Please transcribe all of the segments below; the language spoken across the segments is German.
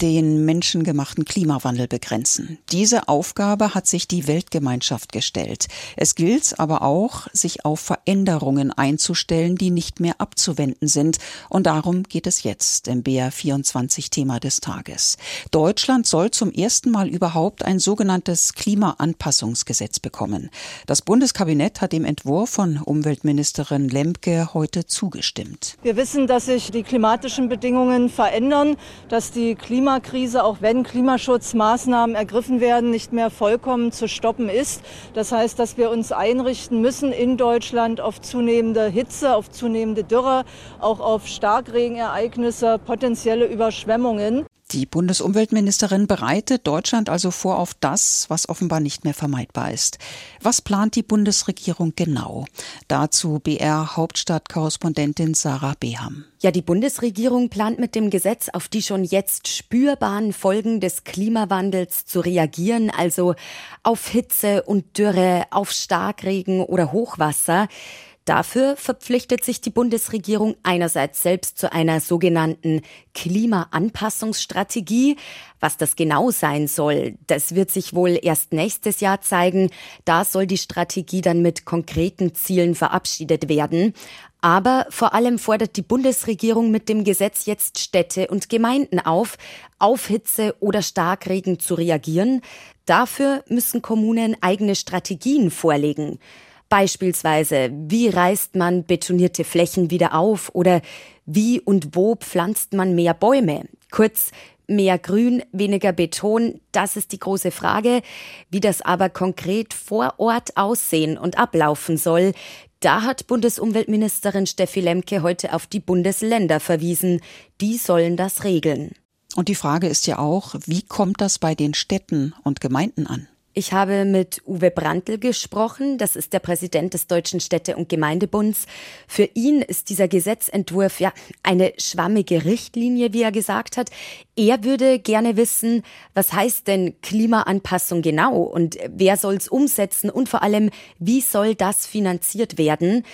den menschengemachten Klimawandel begrenzen. Diese Aufgabe hat sich die Weltgemeinschaft gestellt. Es gilt aber auch, sich auf Veränderungen einzustellen, die nicht mehr abzuwenden sind. Und darum geht es jetzt im BR24-Thema des Tages. Deutschland soll zum ersten Mal überhaupt ein sogenanntes Klimaanpassungsgesetz bekommen. Das Bundeskabinett hat dem Entwurf von Umweltministerin Lemke heute zugestimmt. Wir wissen, dass sich die klimatischen Bedingungen verändern, dass die Klima Klimakrise, auch wenn Klimaschutzmaßnahmen ergriffen werden, nicht mehr vollkommen zu stoppen ist. Das heißt, dass wir uns einrichten müssen in Deutschland auf zunehmende Hitze, auf zunehmende Dürre, auch auf Starkregenereignisse, potenzielle Überschwemmungen. Die Bundesumweltministerin bereitet Deutschland also vor auf das, was offenbar nicht mehr vermeidbar ist. Was plant die Bundesregierung genau? Dazu BR Hauptstadtkorrespondentin Sarah Beham. Ja, die Bundesregierung plant mit dem Gesetz auf die schon jetzt spürbaren Folgen des Klimawandels zu reagieren, also auf Hitze und Dürre, auf Starkregen oder Hochwasser. Dafür verpflichtet sich die Bundesregierung einerseits selbst zu einer sogenannten Klimaanpassungsstrategie. Was das genau sein soll, das wird sich wohl erst nächstes Jahr zeigen. Da soll die Strategie dann mit konkreten Zielen verabschiedet werden. Aber vor allem fordert die Bundesregierung mit dem Gesetz jetzt Städte und Gemeinden auf, auf Hitze oder Starkregen zu reagieren. Dafür müssen Kommunen eigene Strategien vorlegen. Beispielsweise, wie reißt man betonierte Flächen wieder auf oder wie und wo pflanzt man mehr Bäume? Kurz, mehr Grün, weniger Beton, das ist die große Frage. Wie das aber konkret vor Ort aussehen und ablaufen soll, da hat Bundesumweltministerin Steffi Lemke heute auf die Bundesländer verwiesen. Die sollen das regeln. Und die Frage ist ja auch, wie kommt das bei den Städten und Gemeinden an? Ich habe mit Uwe Brandl gesprochen, das ist der Präsident des Deutschen Städte- und Gemeindebunds. Für ihn ist dieser Gesetzentwurf ja eine schwammige Richtlinie, wie er gesagt hat. Er würde gerne wissen, was heißt denn Klimaanpassung genau und wer soll es umsetzen und vor allem, wie soll das finanziert werden?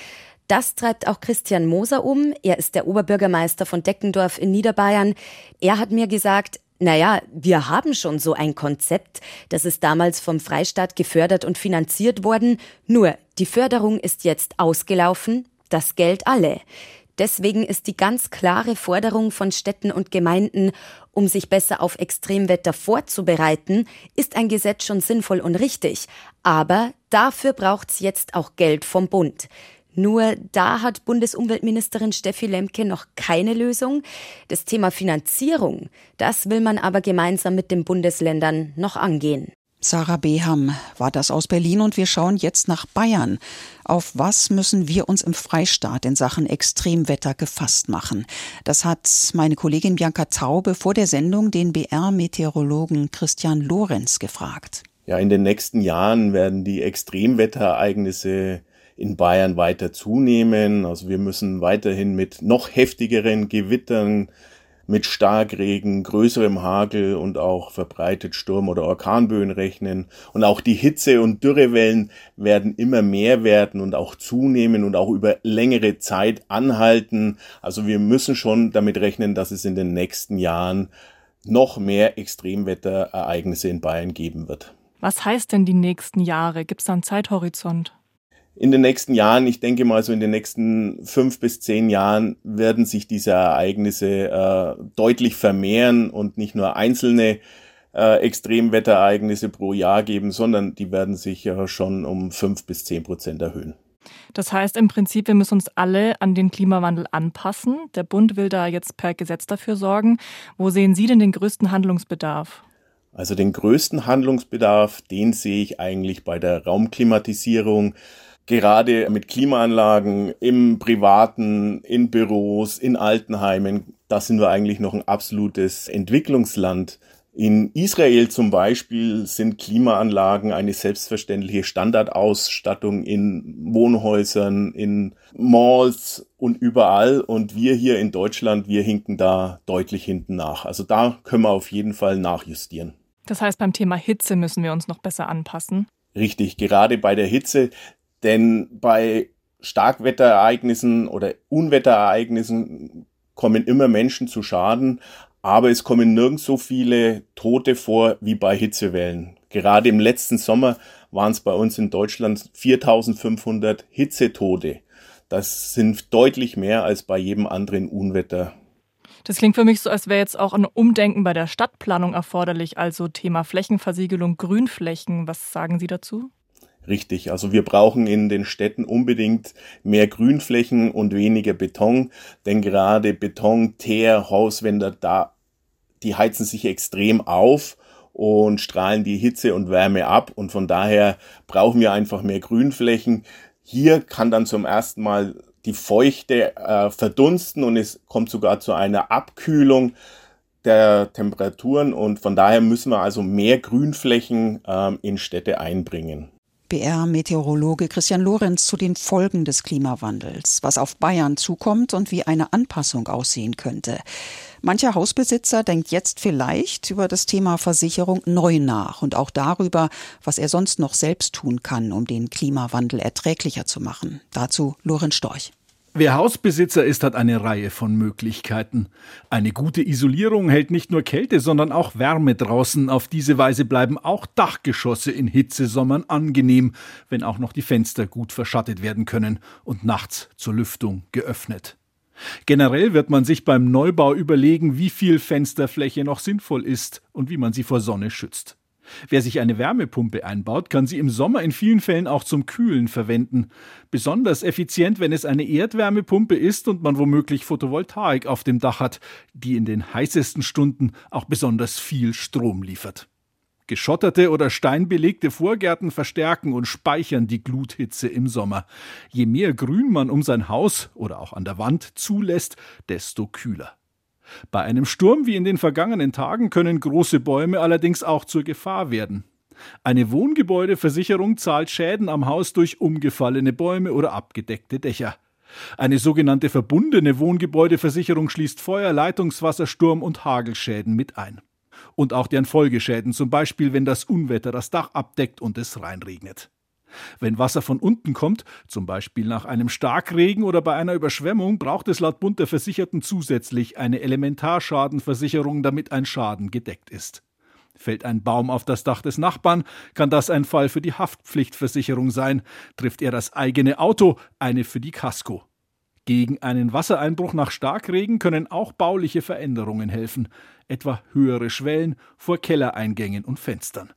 Das treibt auch Christian Moser um. Er ist der Oberbürgermeister von Deckendorf in Niederbayern. Er hat mir gesagt, naja, wir haben schon so ein Konzept, das ist damals vom Freistaat gefördert und finanziert worden, nur die Förderung ist jetzt ausgelaufen, das Geld alle. Deswegen ist die ganz klare Forderung von Städten und Gemeinden, um sich besser auf Extremwetter vorzubereiten, ist ein Gesetz schon sinnvoll und richtig. Aber dafür braucht's jetzt auch Geld vom Bund. Nur da hat Bundesumweltministerin Steffi Lemke noch keine Lösung. Das Thema Finanzierung, das will man aber gemeinsam mit den Bundesländern noch angehen. Sarah Beham war das aus Berlin und wir schauen jetzt nach Bayern. Auf was müssen wir uns im Freistaat in Sachen Extremwetter gefasst machen? Das hat meine Kollegin Bianca Taube vor der Sendung den BR-Meteorologen Christian Lorenz gefragt. Ja, in den nächsten Jahren werden die Extremwetterereignisse in Bayern weiter zunehmen. Also wir müssen weiterhin mit noch heftigeren Gewittern, mit Starkregen, größerem Hagel und auch verbreitet Sturm- oder Orkanböen rechnen. Und auch die Hitze- und Dürrewellen werden immer mehr werden und auch zunehmen und auch über längere Zeit anhalten. Also wir müssen schon damit rechnen, dass es in den nächsten Jahren noch mehr Extremwetterereignisse in Bayern geben wird. Was heißt denn die nächsten Jahre? Gibt es da einen Zeithorizont? In den nächsten Jahren, ich denke mal so in den nächsten fünf bis zehn Jahren, werden sich diese Ereignisse äh, deutlich vermehren und nicht nur einzelne äh, Extremwetterereignisse pro Jahr geben, sondern die werden sich ja schon um fünf bis zehn Prozent erhöhen. Das heißt im Prinzip, wir müssen uns alle an den Klimawandel anpassen. Der Bund will da jetzt per Gesetz dafür sorgen. Wo sehen Sie denn den größten Handlungsbedarf? Also den größten Handlungsbedarf, den sehe ich eigentlich bei der Raumklimatisierung gerade mit Klimaanlagen im Privaten, in Büros, in Altenheimen, da sind wir eigentlich noch ein absolutes Entwicklungsland. In Israel zum Beispiel sind Klimaanlagen eine selbstverständliche Standardausstattung in Wohnhäusern, in Malls und überall. Und wir hier in Deutschland, wir hinken da deutlich hinten nach. Also da können wir auf jeden Fall nachjustieren. Das heißt, beim Thema Hitze müssen wir uns noch besser anpassen. Richtig, gerade bei der Hitze, denn bei Starkwetterereignissen oder Unwetterereignissen kommen immer Menschen zu Schaden, aber es kommen nirgends so viele Tote vor wie bei Hitzewellen. Gerade im letzten Sommer waren es bei uns in Deutschland 4500 Hitzetote. Das sind deutlich mehr als bei jedem anderen Unwetter. Das klingt für mich so, als wäre jetzt auch ein Umdenken bei der Stadtplanung erforderlich, also Thema Flächenversiegelung, Grünflächen. Was sagen Sie dazu? Richtig, also wir brauchen in den Städten unbedingt mehr Grünflächen und weniger Beton, denn gerade Beton, Teer, Hauswände, da, die heizen sich extrem auf und strahlen die Hitze und Wärme ab und von daher brauchen wir einfach mehr Grünflächen. Hier kann dann zum ersten Mal die Feuchte äh, verdunsten und es kommt sogar zu einer Abkühlung der Temperaturen und von daher müssen wir also mehr Grünflächen ähm, in Städte einbringen. BR-Meteorologe Christian Lorenz zu den Folgen des Klimawandels, was auf Bayern zukommt und wie eine Anpassung aussehen könnte. Mancher Hausbesitzer denkt jetzt vielleicht über das Thema Versicherung neu nach und auch darüber, was er sonst noch selbst tun kann, um den Klimawandel erträglicher zu machen. Dazu Lorenz Storch. Wer Hausbesitzer ist, hat eine Reihe von Möglichkeiten. Eine gute Isolierung hält nicht nur Kälte, sondern auch Wärme draußen. Auf diese Weise bleiben auch Dachgeschosse in Hitzesommern angenehm, wenn auch noch die Fenster gut verschattet werden können und nachts zur Lüftung geöffnet. Generell wird man sich beim Neubau überlegen, wie viel Fensterfläche noch sinnvoll ist und wie man sie vor Sonne schützt. Wer sich eine Wärmepumpe einbaut, kann sie im Sommer in vielen Fällen auch zum Kühlen verwenden. Besonders effizient, wenn es eine Erdwärmepumpe ist und man womöglich Photovoltaik auf dem Dach hat, die in den heißesten Stunden auch besonders viel Strom liefert. Geschotterte oder steinbelegte Vorgärten verstärken und speichern die Gluthitze im Sommer. Je mehr Grün man um sein Haus oder auch an der Wand zulässt, desto kühler. Bei einem Sturm wie in den vergangenen Tagen können große Bäume allerdings auch zur Gefahr werden. Eine Wohngebäudeversicherung zahlt Schäden am Haus durch umgefallene Bäume oder abgedeckte Dächer. Eine sogenannte verbundene Wohngebäudeversicherung schließt Feuer, Leitungswasser, Sturm und Hagelschäden mit ein. Und auch deren Folgeschäden, zum Beispiel wenn das Unwetter das Dach abdeckt und es reinregnet. Wenn Wasser von unten kommt, zum Beispiel nach einem Starkregen oder bei einer Überschwemmung, braucht es laut Bund der Versicherten zusätzlich eine Elementarschadenversicherung, damit ein Schaden gedeckt ist. Fällt ein Baum auf das Dach des Nachbarn, kann das ein Fall für die Haftpflichtversicherung sein. Trifft er das eigene Auto, eine für die Kasko. Gegen einen Wassereinbruch nach Starkregen können auch bauliche Veränderungen helfen, etwa höhere Schwellen vor Kellereingängen und Fenstern.